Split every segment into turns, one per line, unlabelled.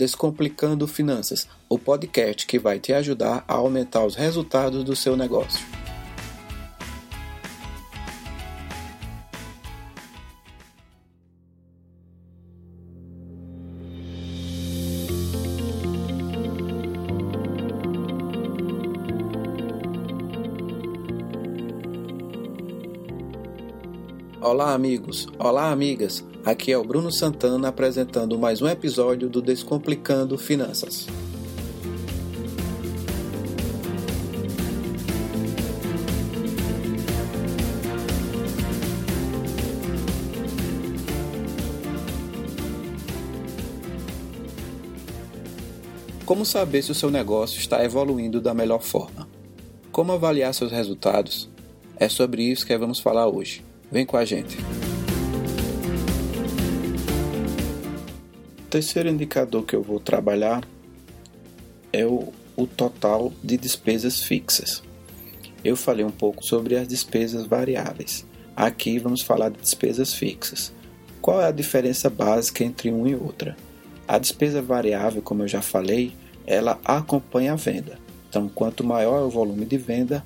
Descomplicando Finanças, o podcast que vai te ajudar a aumentar os resultados do seu negócio. Olá, amigos! Olá, amigas! Aqui é o Bruno Santana apresentando mais um episódio do Descomplicando Finanças. Como saber se o seu negócio está evoluindo da melhor forma? Como avaliar seus resultados? É sobre isso que vamos falar hoje. Vem com a gente. Terceiro indicador que eu vou trabalhar é o, o total de despesas fixas. Eu falei um pouco sobre as despesas variáveis. Aqui vamos falar de despesas fixas. Qual é a diferença básica entre uma e outra? A despesa variável, como eu já falei, ela acompanha a venda. Então, quanto maior é o volume de venda,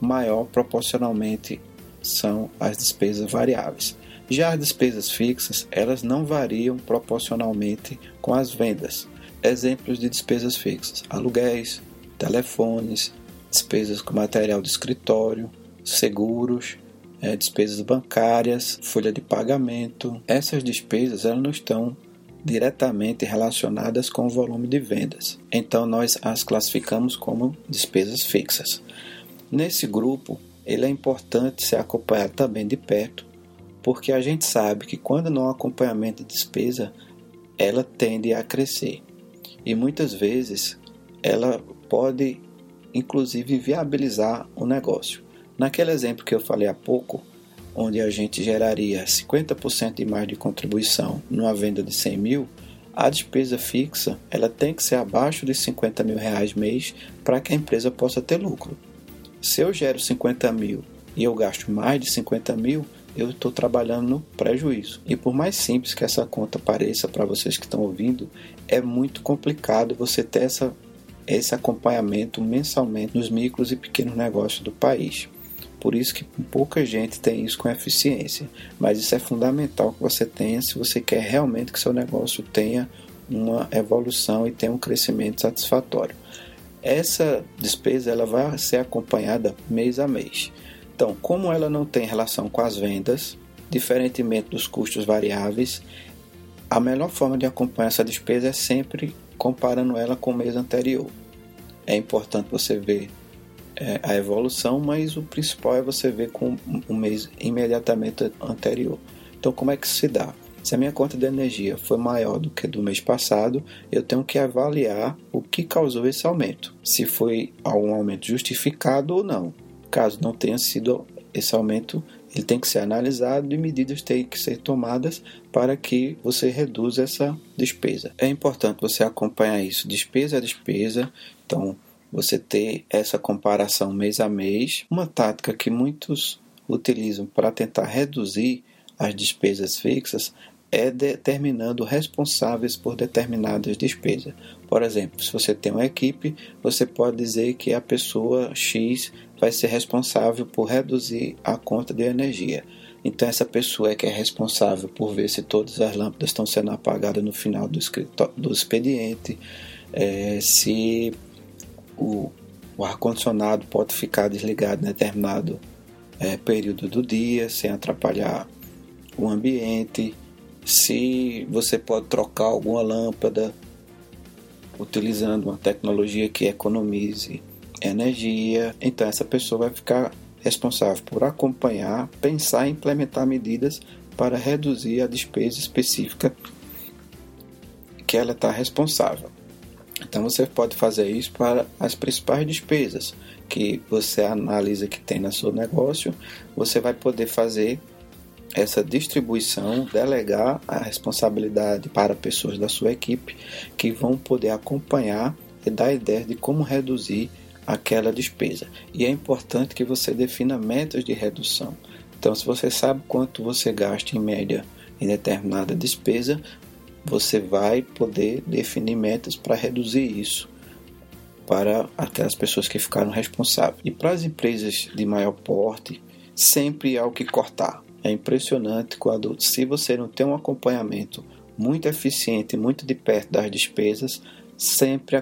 maior proporcionalmente são as despesas variáveis. Já as despesas fixas, elas não variam proporcionalmente com as vendas. Exemplos de despesas fixas: aluguéis, telefones, despesas com material de escritório, seguros, é, despesas bancárias, folha de pagamento. Essas despesas elas não estão diretamente relacionadas com o volume de vendas. Então nós as classificamos como despesas fixas. Nesse grupo, ele é importante ser acompanhado também de perto, porque a gente sabe que quando não há acompanhamento de despesa, ela tende a crescer. E muitas vezes ela pode inclusive viabilizar o negócio. Naquele exemplo que eu falei há pouco, onde a gente geraria 50% de mais de contribuição numa venda de 100 mil, a despesa fixa ela tem que ser abaixo de 50 mil reais mês para que a empresa possa ter lucro. Se eu gero 50 mil e eu gasto mais de 50 mil, eu estou trabalhando no prejuízo. E por mais simples que essa conta pareça para vocês que estão ouvindo, é muito complicado você ter essa, esse acompanhamento mensalmente nos micros e pequenos negócios do país. Por isso que pouca gente tem isso com eficiência. Mas isso é fundamental que você tenha se você quer realmente que seu negócio tenha uma evolução e tenha um crescimento satisfatório. Essa despesa ela vai ser acompanhada mês a mês. Então, como ela não tem relação com as vendas, diferentemente dos custos variáveis, a melhor forma de acompanhar essa despesa é sempre comparando ela com o mês anterior. É importante você ver é, a evolução, mas o principal é você ver com o mês imediatamente anterior. Então, como é que se dá? Se a minha conta de energia foi maior do que do mês passado, eu tenho que avaliar o que causou esse aumento, se foi algum aumento justificado ou não. Caso não tenha sido esse aumento, ele tem que ser analisado e medidas têm que ser tomadas para que você reduza essa despesa. É importante você acompanhar isso, despesa a despesa. Então, você ter essa comparação mês a mês. Uma tática que muitos utilizam para tentar reduzir as despesas fixas é determinando responsáveis por determinadas despesas. Por exemplo, se você tem uma equipe, você pode dizer que a pessoa X vai ser responsável por reduzir a conta de energia. Então, essa pessoa é que é responsável por ver se todas as lâmpadas estão sendo apagadas no final do, do expediente, é, se o, o ar-condicionado pode ficar desligado em determinado é, período do dia, sem atrapalhar o ambiente, se você pode trocar alguma lâmpada utilizando uma tecnologia que economize energia, então essa pessoa vai ficar responsável por acompanhar, pensar e implementar medidas para reduzir a despesa específica que ela está responsável. Então você pode fazer isso para as principais despesas que você analisa que tem no seu negócio, você vai poder fazer essa distribuição, delegar a responsabilidade para pessoas da sua equipe que vão poder acompanhar e dar ideias de como reduzir aquela despesa. E é importante que você defina metas de redução. Então, se você sabe quanto você gasta em média em determinada despesa, você vai poder definir metas para reduzir isso para aquelas pessoas que ficaram responsáveis. E para as empresas de maior porte, sempre há o que cortar. É impressionante quando, se você não tem um acompanhamento muito eficiente, muito de perto das despesas, sempre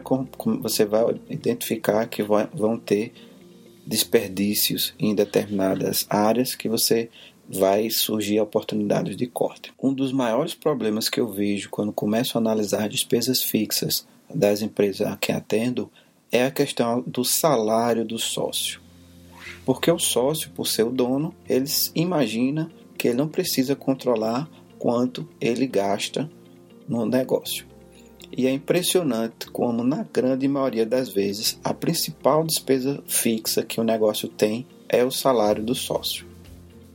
você vai identificar que vão ter desperdícios em determinadas áreas que você vai surgir oportunidades de corte. Um dos maiores problemas que eu vejo quando começo a analisar despesas fixas das empresas a quem atendo é a questão do salário do sócio. Porque o sócio, por ser o dono, ele imagina que ele não precisa controlar quanto ele gasta no negócio. E é impressionante como, na grande maioria das vezes, a principal despesa fixa que o negócio tem é o salário do sócio.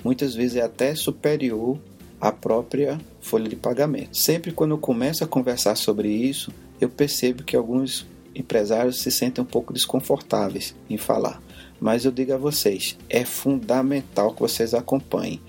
Muitas vezes é até superior à própria folha de pagamento. Sempre quando eu começo a conversar sobre isso, eu percebo que alguns empresários se sentem um pouco desconfortáveis em falar. Mas eu digo a vocês, é fundamental que vocês acompanhem.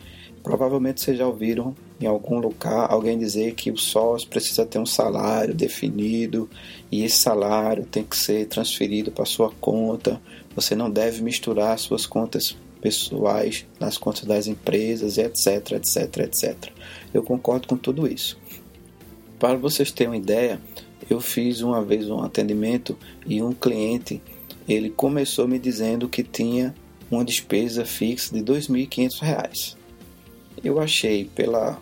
Provavelmente vocês já ouviram em algum lugar alguém dizer que o sócio precisa ter um salário definido e esse salário tem que ser transferido para sua conta. Você não deve misturar suas contas pessoais nas contas das empresas, etc, etc, etc. Eu concordo com tudo isso. Para vocês terem uma ideia, eu fiz uma vez um atendimento e um cliente ele começou me dizendo que tinha uma despesa fixa de R$ 2.500. Eu achei pela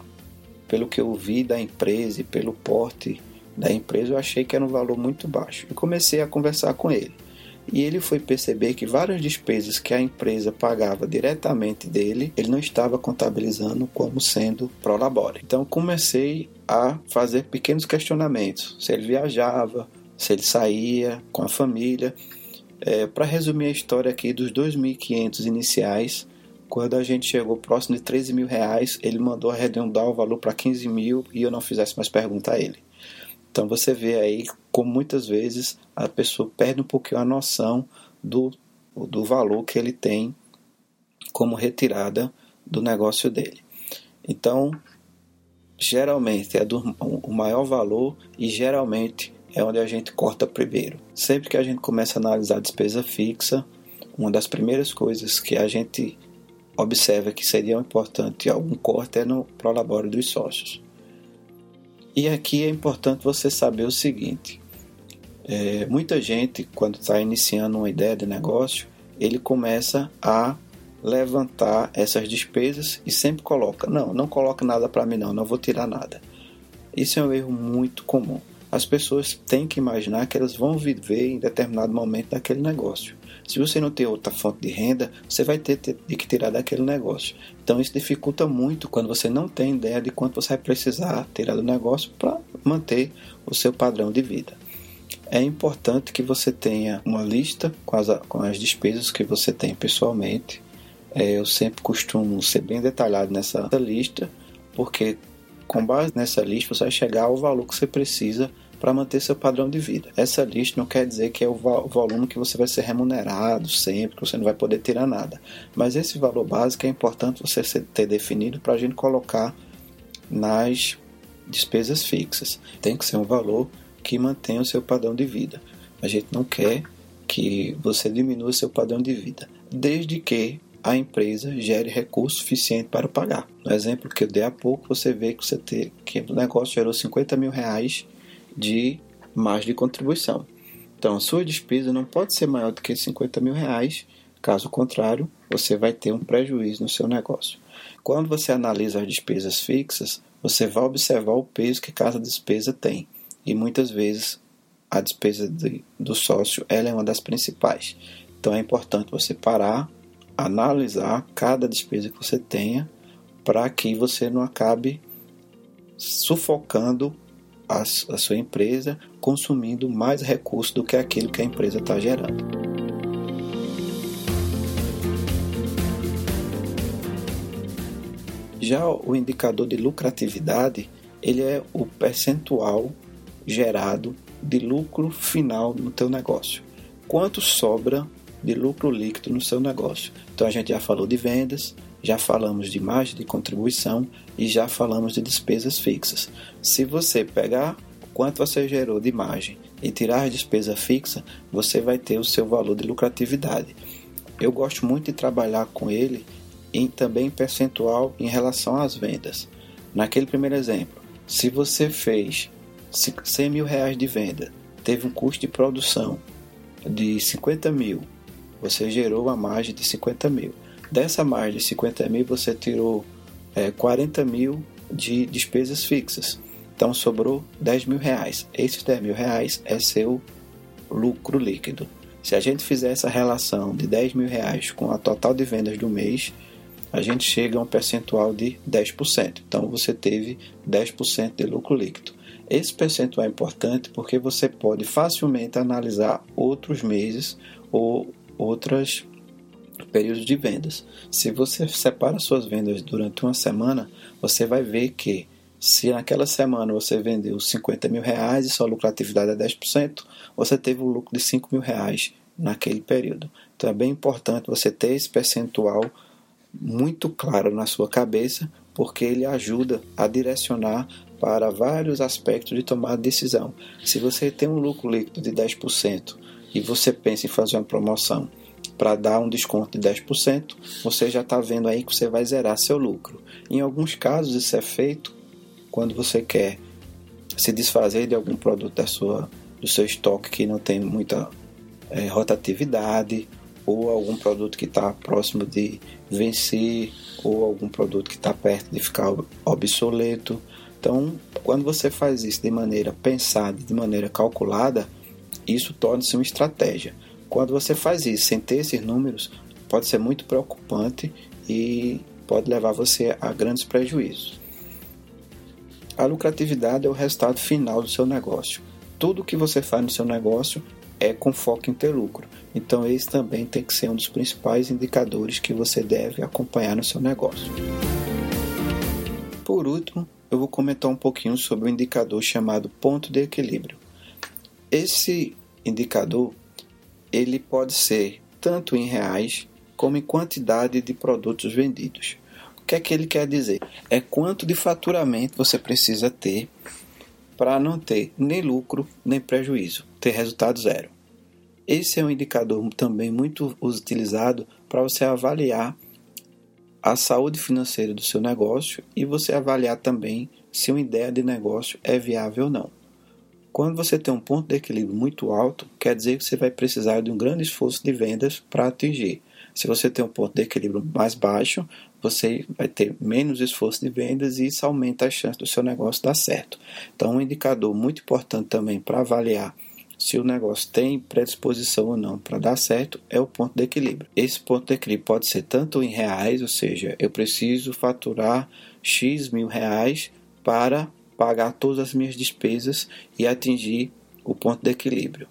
pelo que eu vi da empresa e pelo porte da empresa, eu achei que era um valor muito baixo. E comecei a conversar com ele. E ele foi perceber que várias despesas que a empresa pagava diretamente dele, ele não estava contabilizando como sendo pro labore. Então comecei a fazer pequenos questionamentos, se ele viajava, se ele saía com a família. É, Para resumir a história aqui dos 2.500 iniciais, quando a gente chegou próximo de 13 mil reais, ele mandou arredondar o valor para 15 mil e eu não fizesse mais pergunta a ele. Então você vê aí como muitas vezes a pessoa perde um pouquinho a noção do, do valor que ele tem como retirada do negócio dele. Então, geralmente é do, o maior valor e geralmente é onde a gente corta primeiro. Sempre que a gente começa a analisar a despesa fixa, uma das primeiras coisas que a gente observa que seria importante algum corte é no prolabore dos sócios. E aqui é importante você saber o seguinte: é, muita gente, quando está iniciando uma ideia de negócio, ele começa a levantar essas despesas e sempre coloca: não, não coloca nada para mim, não, não vou tirar nada. Isso é um erro muito comum. As pessoas têm que imaginar que elas vão viver em determinado momento daquele negócio. Se você não tem outra fonte de renda, você vai ter, ter, que tirar daquele negócio. Então isso dificulta muito quando você não tem ideia de quanto você vai precisar tirar do negócio para manter o seu padrão de vida. É importante que você tenha uma lista com as, com as despesas que você tem pessoalmente. É, eu sempre costumo ser bem detalhado nessa lista, porque com base nessa lista você vai chegar ao valor que você precisa para manter seu padrão de vida. Essa lista não quer dizer que é o volume que você vai ser remunerado sempre, que você não vai poder tirar nada. Mas esse valor básico é importante você ter definido para a gente colocar nas despesas fixas. Tem que ser um valor que mantenha o seu padrão de vida. A gente não quer que você diminua seu padrão de vida, desde que a empresa gere recurso suficiente para pagar. No exemplo que eu dei há pouco, você vê que, você ter, que o negócio gerou 50 mil reais de margem de contribuição. Então, a sua despesa não pode ser maior do que 50 mil reais, caso contrário, você vai ter um prejuízo no seu negócio. Quando você analisa as despesas fixas, você vai observar o peso que cada despesa tem. E muitas vezes a despesa de, do sócio ela é uma das principais. Então é importante você parar, analisar cada despesa que você tenha, para que você não acabe sufocando a, a sua empresa consumindo mais recursos do que aquilo que a empresa está gerando. Já o indicador de lucratividade, ele é o percentual gerado de lucro final no teu negócio. Quanto sobra de lucro líquido no seu negócio? Então a gente já falou de vendas, já falamos de margem de contribuição e já falamos de despesas fixas. Se você pegar quanto você gerou de margem e tirar a despesa fixa, você vai ter o seu valor de lucratividade. Eu gosto muito de trabalhar com ele e também percentual em relação às vendas. Naquele primeiro exemplo, se você fez 100 mil reais de venda, teve um custo de produção de 50 mil, você gerou uma margem de 50 mil. Dessa margem de 50 mil, você tirou é, 40 mil de despesas fixas. Então sobrou 10 mil reais. Esses 10 mil reais é seu lucro líquido. Se a gente fizer essa relação de 10 mil reais com a total de vendas do mês, a gente chega a um percentual de 10%. Então você teve 10% de lucro líquido. Esse percentual é importante porque você pode facilmente analisar outros meses ou outros períodos de vendas. Se você separa suas vendas durante uma semana, você vai ver que se naquela semana você vendeu 50 mil reais e sua lucratividade é 10%, você teve um lucro de 5 mil reais naquele período. Então é bem importante você ter esse percentual muito claro na sua cabeça, porque ele ajuda a direcionar para vários aspectos de tomar decisão. Se você tem um lucro líquido de 10% e você pensa em fazer uma promoção para dar um desconto de 10%, você já está vendo aí que você vai zerar seu lucro. Em alguns casos, isso é feito quando você quer se desfazer de algum produto da sua, do seu estoque que não tem muita é, rotatividade, ou algum produto que está próximo de vencer, ou algum produto que está perto de ficar obsoleto. Então, quando você faz isso de maneira pensada, de maneira calculada, isso torna-se uma estratégia. Quando você faz isso sem ter esses números, pode ser muito preocupante e pode levar você a grandes prejuízos. A lucratividade é o resultado final do seu negócio. Tudo que você faz no seu negócio é com foco em ter lucro. Então, esse também tem que ser um dos principais indicadores que você deve acompanhar no seu negócio. Por último, eu vou comentar um pouquinho sobre o indicador chamado ponto de equilíbrio. Esse indicador ele pode ser tanto em reais como em quantidade de produtos vendidos. O que é que ele quer dizer? É quanto de faturamento você precisa ter para não ter nem lucro nem prejuízo, ter resultado zero. Esse é um indicador também muito utilizado para você avaliar a saúde financeira do seu negócio e você avaliar também se uma ideia de negócio é viável ou não. Quando você tem um ponto de equilíbrio muito alto, quer dizer que você vai precisar de um grande esforço de vendas para atingir. Se você tem um ponto de equilíbrio mais baixo, você vai ter menos esforço de vendas e isso aumenta a chance do seu negócio dar certo. Então, um indicador muito importante também para avaliar se o negócio tem predisposição ou não para dar certo, é o ponto de equilíbrio. Esse ponto de equilíbrio pode ser tanto em reais, ou seja, eu preciso faturar X mil reais para pagar todas as minhas despesas e atingir o ponto de equilíbrio.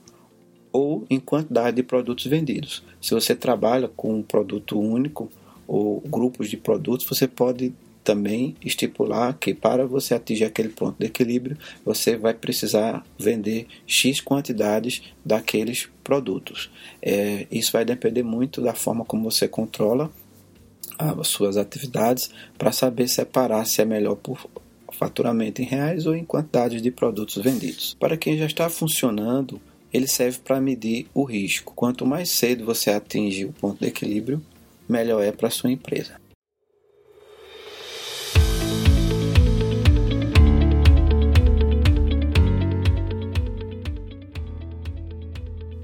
Ou em quantidade de produtos vendidos. Se você trabalha com um produto único ou grupos de produtos, você pode também estipular que para você atingir aquele ponto de equilíbrio, você vai precisar vender X quantidades daqueles produtos. É, isso vai depender muito da forma como você controla as suas atividades para saber separar se é melhor por faturamento em reais ou em quantidades de produtos vendidos. Para quem já está funcionando, ele serve para medir o risco. Quanto mais cedo você atinge o ponto de equilíbrio, melhor é para sua empresa.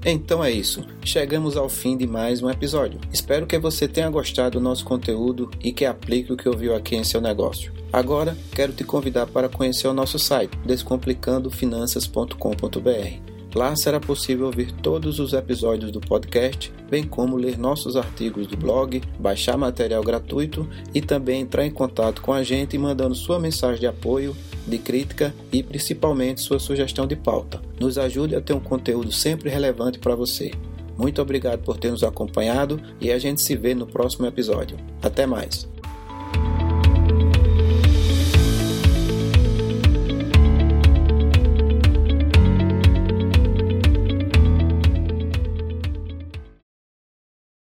Então é isso. Chegamos ao fim de mais um episódio. Espero que você tenha gostado do nosso conteúdo e que aplique o que ouviu aqui em seu negócio. Agora, quero te convidar para conhecer o nosso site descomplicandofinanças.com.br. Lá será possível ouvir todos os episódios do podcast, bem como ler nossos artigos do blog, baixar material gratuito e também entrar em contato com a gente mandando sua mensagem de apoio de crítica e principalmente sua sugestão de pauta. Nos ajude a ter um conteúdo sempre relevante para você. Muito obrigado por ter nos acompanhado e a gente se vê no próximo episódio. Até mais!